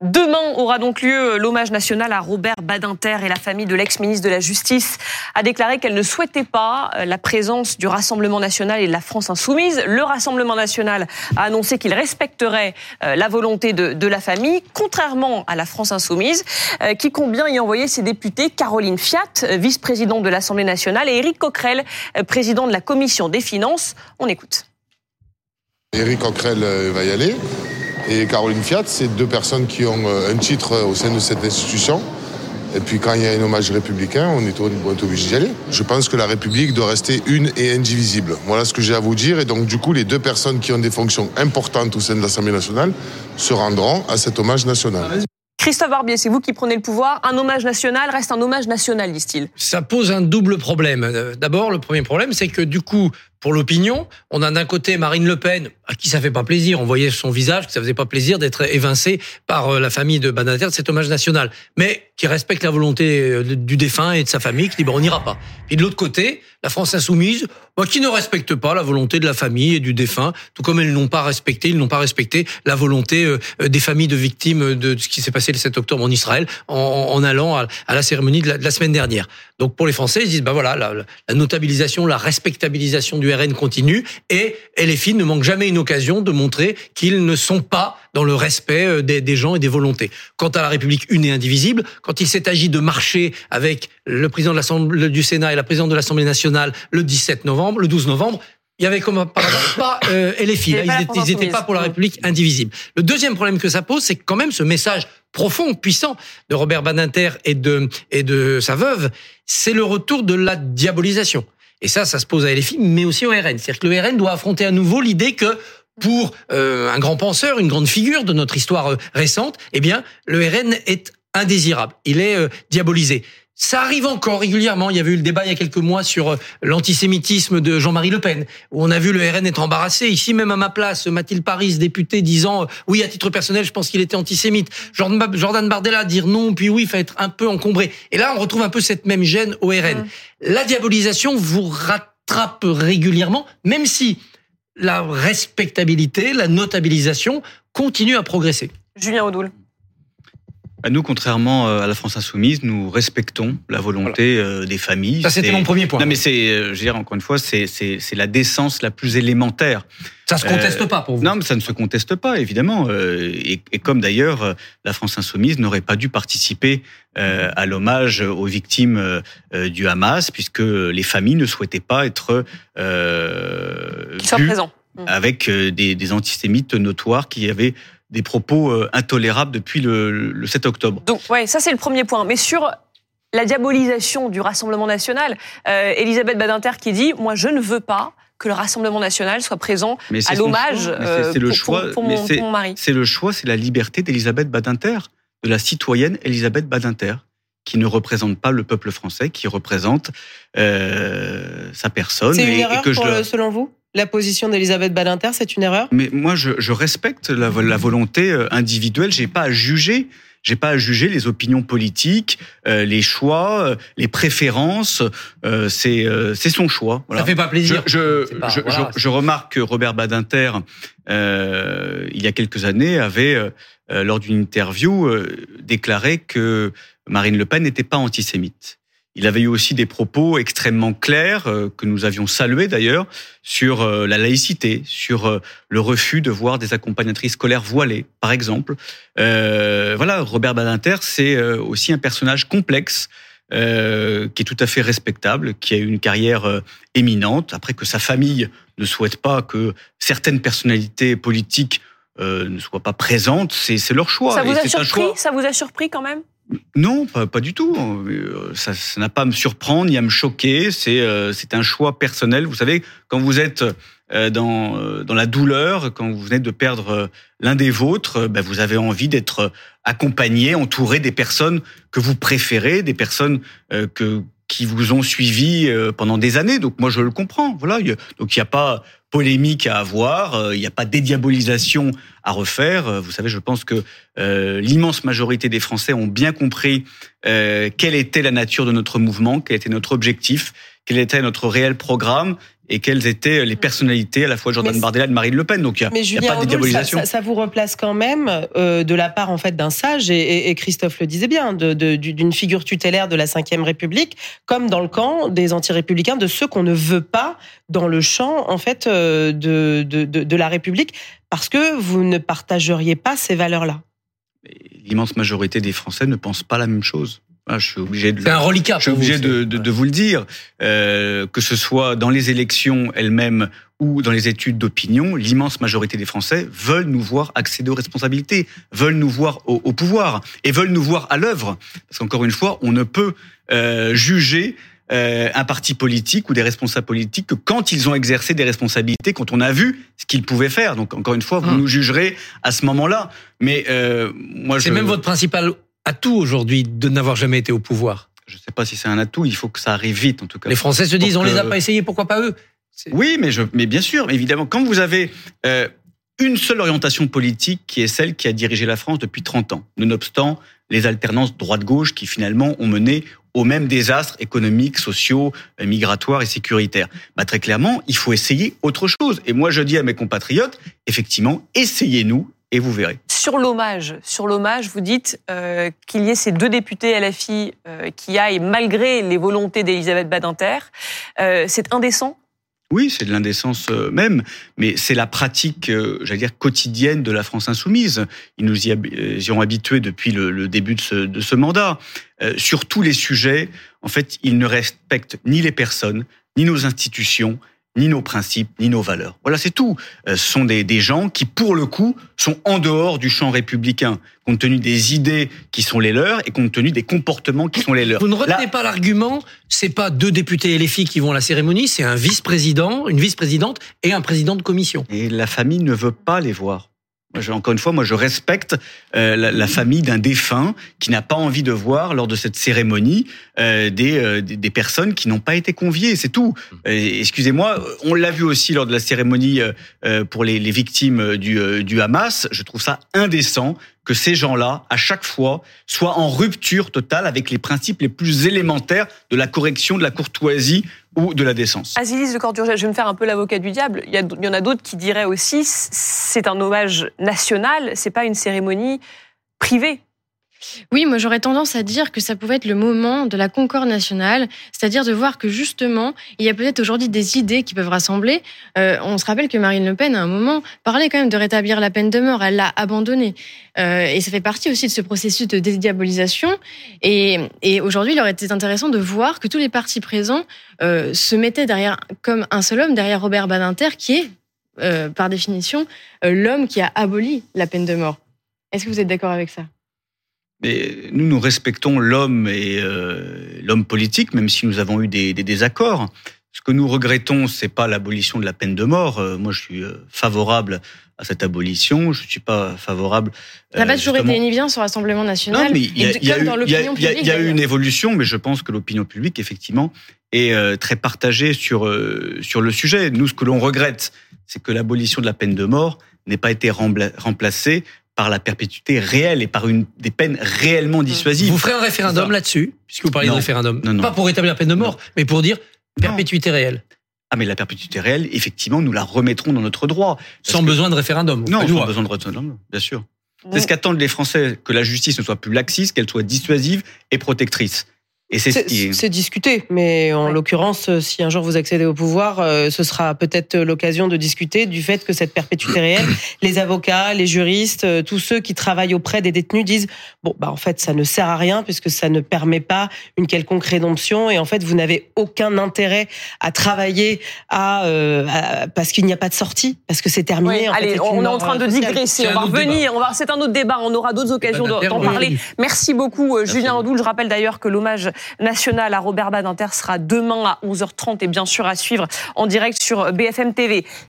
Demain aura donc lieu l'hommage national à Robert Badinter et la famille de l'ex-ministre de la Justice a déclaré qu'elle ne souhaitait pas euh, la présence du Rassemblement national et de la France insoumise. Le Rassemblement national a annoncé qu'il respecterait euh, la volonté de, la famille, contrairement à la France insoumise, euh, qui compte y envoyer ses députés Caroline Fiat, vice-présidente de l'Assemblée nationale, et Éric Coquerel, président de la Commission des finances. On écoute. Éric Coquerel va y aller et Caroline Fiat. C'est deux personnes qui ont euh, un titre au sein de cette institution. Et puis quand il y a un hommage républicain, on est, obligé d'y aller. Je pense que la République doit rester une et indivisible. Voilà ce que j'ai à vous dire. Et donc du coup, les deux personnes qui ont des fonctions importantes au sein de l'Assemblée nationale se rendront à cet hommage national. Christophe Barbier, c'est vous qui prenez le pouvoir. Un hommage national reste un hommage national, disent-ils. Ça pose un double problème. Euh, d'abord, le premier problème, c'est que du coup, pour l'opinion, on a d'un côté Marine Le Pen, à qui ça fait pas plaisir. On voyait son visage que ça faisait pas plaisir d'être évincé par euh, la famille de Banater de cet hommage national, mais qui respecte la volonté euh, du défunt et de sa famille, qui dit bon, on n'ira pas. Puis de l'autre côté, la France insoumise, qui ne respecte pas la volonté de la famille et du défunt, tout comme elles n'ont pas respecté, ils n'ont pas respecté la volonté euh, des familles de victimes de ce qui s'est passé le 7 octobre en Israël, en, allant à, la cérémonie de la, semaine dernière. Donc pour les Français, ils disent bah voilà, la, la notabilisation, la respectabilisation du RN continue et LFI ne manque jamais une occasion de montrer qu'ils ne sont pas dans le respect euh, des, gens et des volontés. Quant à la République une et indivisible, quand il s'est agi de marcher avec le président de l'Assemblée du Sénat et la présidente de l'Assemblée nationale le 17 novembre, le 12 novembre, il y avait comme par exemple pas euh, LFI, ils n'étaient pas pour la République indivisible. Le deuxième problème que ça pose, c'est quand même ce message profond, puissant de Robert Badinter et de et de sa veuve, c'est le retour de la diabolisation. Et ça, ça se pose à LFI, mais aussi au RN. C'est-à-dire que le RN doit affronter à nouveau l'idée que pour euh, un grand penseur, une grande figure de notre histoire euh, récente, eh bien, le RN est indésirable. Il est euh, diabolisé. Ça arrive encore régulièrement. Il y avait eu le débat il y a quelques mois sur euh, l'antisémitisme de Jean-Marie Le Pen, où on a vu le RN être embarrassé. Ici, même à ma place, Mathilde Paris, députée, disant euh, oui, à titre personnel, je pense qu'il était antisémite. Jordan Bardella dire non, puis oui, il faut être un peu encombré. Et là, on retrouve un peu cette même gêne au RN. La diabolisation vous rattrape régulièrement, même si la respectabilité, la notabilisation continue à progresser. Julien Audoul. Nous, contrairement euh, à la France insoumise, nous respectons la volonté euh, des familles. Ça, c'était mon premier point. Non, mais c'est, euh, je veux dire, encore une fois, c'est, c'est, la décence la plus élémentaire. Ça se conteste pas pour vous Non, mais ça ne se conteste pas, évidemment. Et, et comme d'ailleurs, la France insoumise n'aurait pas dû participer à l'hommage aux victimes du Hamas, puisque les familles ne souhaitaient pas être euh, présents avec des, des antisémites notoires qui avaient des propos euh, intolérables depuis le, 7 octobre. Donc, ouais, ça c'est le premier point. Mais sur la diabolisation du Rassemblement national, euh, Elisabeth Badinter qui dit Moi, je ne veux pas que le Rassemblement national soit présent à l'hommage euh, pour, choix, pour, mon, mari. C'est le choix, c'est la liberté d'Elisabeth Badinter, de la citoyenne Elisabeth Badinter, qui ne représente pas le peuple français, qui représente sa personne. C'est une erreur selon vous? La position d'Elisabeth Badinter, c'est une erreur? Mais moi, je, respecte la, volonté euh, individuelle. J'ai pas à juger. J'ai pas à juger les opinions politiques, euh, les choix, euh, les préférences. c'est c'est son choix. Voilà. Ça fait pas plaisir. Je je, je, remarque que Robert Badinter, il y a quelques années, avait lors d'une interview déclaré que Marine Le Pen n'était pas antisémite. Il avait eu aussi des propos extrêmement clairs, euh, que nous avions salués d'ailleurs, sur euh, la laïcité, sur euh, le refus de voir des accompagnatrices scolaires voilées, par exemple. voilà, Robert Badinter, c'est aussi un personnage complexe, qui est tout à fait respectable, qui a eu une carrière éminente. Après que sa famille ne souhaite pas que certaines personnalités politiques ne soient pas présentes, c'est leur choix. Ça vous a surpris? Ça vous a surpris quand même? Non, pas, du tout. Euh, ça n'a pas à me surprendre ni à me choquer. C'est euh, un choix personnel. Vous savez, quand vous êtes euh, dans, dans la douleur, quand vous venez de perdre l'un des vôtres, ben vous avez envie d'être accompagné, entouré des personnes que vous préférez, des personnes que qui vous ont suivi pendant des années. Donc moi je le comprends. Voilà. Donc il n'y a pas polémique à avoir, euh, il n'y a pas dédiabolisation à refaire. Euh, vous savez, je pense que euh, l'immense majorité des Français ont bien compris quelle était la nature de notre mouvement, quel était notre objectif, quel était notre réel programme. Et quelles étaient les personnalités à la fois de Jordan Bardella et de Marine Le Pen. Donc il n'y a, pas de diabolisation. Ça, ça, vous replace quand même euh, de la part en fait d'un sage et, et, Christophe le disait bien, d'une de, figure tutélaire de la Ve République, comme dans le camp des anti-républicains, de ceux qu'on ne veut pas dans le champ en fait euh, de, de, de la République, parce que vous ne partageriez pas ces valeurs-là. L'immense majorité des Français ne pensent pas la même chose. Ah, je suis obligé de. C'est un reliquat. Je suis obligé de, de, de, vous le dire, euh, que ce soit dans les élections elles-mêmes ou dans les études d'opinion, l'immense majorité des Français veulent nous voir accéder aux responsabilités, veulent nous voir au, au pouvoir et veulent nous voir à l'œuvre. Parce qu'encore une fois, on ne peut euh, juger euh, un parti politique ou des responsables politiques que quand ils ont exercé des responsabilités, quand on a vu ce qu'ils pouvaient faire. Donc encore une fois, vous hum. nous jugerez à ce moment-là. Mais euh, moi, c'est même votre principal atout aujourd'hui de n'avoir jamais été au pouvoir. Je ne sais pas si c'est un atout. Il faut que ça arrive vite, en tout cas. Les Français se disent, on les a pas essayés, pourquoi pas eux? Oui, mais je, mais bien sûr, évidemment, quand vous avez euh, une seule orientation politique qui est celle qui a dirigé la France depuis 30 ans, nonobstant les alternances droite-gauche qui finalement ont mené aux mêmes désastres économiques, sociaux, euh, migratoires et sécuritaires. Bah, très clairement, il faut essayer autre chose. Et moi, je dis à mes compatriotes, effectivement, essayez-nous et vous verrez. Sur l'hommage, sur l'hommage, vous dites euh, qu'il y ait ces deux députés LFI euh, qui aillent malgré les volontés d'Elisabeth Badinter. Euh, c'est indécent? Oui, c'est de l'indécence euh, même, mais c'est la pratique, j'allais dire, quotidienne de la France insoumise. Ils nous y, ont habitués depuis le, début de ce, de ce mandat. sur tous les sujets, en fait, ils ne respectent ni les personnes, ni nos institutions, ni nos principes, ni nos valeurs. Voilà, c'est tout. Euh, ce sont des, des, gens qui, pour le coup, sont en dehors du champ républicain, compte tenu des idées qui sont les leurs et compte tenu des comportements qui sont les leurs. Vous ne retenez pas l'argument, c'est pas deux députés LFI qui vont à la cérémonie, c'est un vice-président, une vice-présidente et un président de commission. Et la famille ne veut pas les voir encore une fois, moi, je respecte euh, la, famille d'un défunt qui n'a pas envie de voir lors de cette cérémonie euh, des, des, personnes qui n'ont pas été conviées. C'est tout. Mmh. Excusez-moi, on l'a vu aussi lors de la cérémonie pour les, les victimes du, du Hamas. Je trouve ça indécent que ces gens-là, à chaque fois, soient en rupture totale avec les principes les plus élémentaires de la correction, de la courtoisie ou de la décence. Azilis de Cordurget, je vais me faire un peu l'avocat du diable. Il y, il y en a d'autres qui diraient aussi, c'est un hommage national, c'est pas une cérémonie privée. Oui, moi j'aurais tendance à dire que ça pouvait être le moment de la concorde nationale, c'est-à-dire de voir que justement, il y a peut-être aujourd'hui des idées qui peuvent rassembler. Euh, on se rappelle que Marine Le Pen, à un moment, parlait quand même de rétablir la peine de mort, elle l'a abandonnée. Euh, et ça fait partie aussi de ce processus de dédiabolisation. Et, aujourd'hui, il aurait été intéressant de voir que tous les partis présents euh, se mettaient derrière, comme un seul homme, derrière Robert Badinter, qui est, par définition, l'homme qui a aboli la peine de mort. Est-ce que vous êtes d'accord avec ça? Mais nous, nous respectons l'homme et euh, l'homme politique, même si nous avons eu des, des désaccords. Ce que nous regrettons, c'est pas l'abolition de la peine de mort. Euh, moi, je suis euh, favorable à cette abolition. Je suis pas favorable. Ça n'a pas toujours été une évidence au Rassemblement national. Non, mais il y a, y a, eu, y a eu une évolution, mais je pense que l'opinion publique, effectivement, est très partagée sur sur le sujet. Nous, ce que l'on regrette, c'est que l'abolition de la peine de mort n'ait pas été remplacée par la perpétuité réelle et par une des peines réellement dissuasives. Vous ferez un référendum là-dessus, puisque vous parlez de référendum. Non, non. Pas pour établir la peine de mort, mais pour dire perpétuité réelle. Ah mais la perpétuité réelle, effectivement, nous la remettrons dans notre droit. Sans besoin de référendum. Non, sans besoin de référendum, bien sûr. C'est ce qu'attendent les Français, que la justice ne soit plus laxiste, qu'elle soit dissuasive et protectrice. Et c'est discuté, mais en l'occurrence, euh, si un jour vous accédez au pouvoir, euh, ce sera peut-être l'occasion de discuter du fait que cette perpétuité réelle, les avocats, les juristes, euh, tous ceux qui travaillent auprès des détenus disent bon bah en fait ça ne sert à rien puisque ça ne permet pas une quelconque rédemption et en fait vous n'avez aucun intérêt à travailler à, parce qu'il n'y a pas de sortie parce que c'est terminé. allez, on est en train de digresser. On va revenir. On va. C'est un autre débat. On aura d'autres occasions d'en parler. Merci beaucoup, Julien Andoul. Je rappelle d'ailleurs que l'hommage national à Robert Badinter sera demain à 11h30 et bien sûr à suivre en direct sur BFM TV.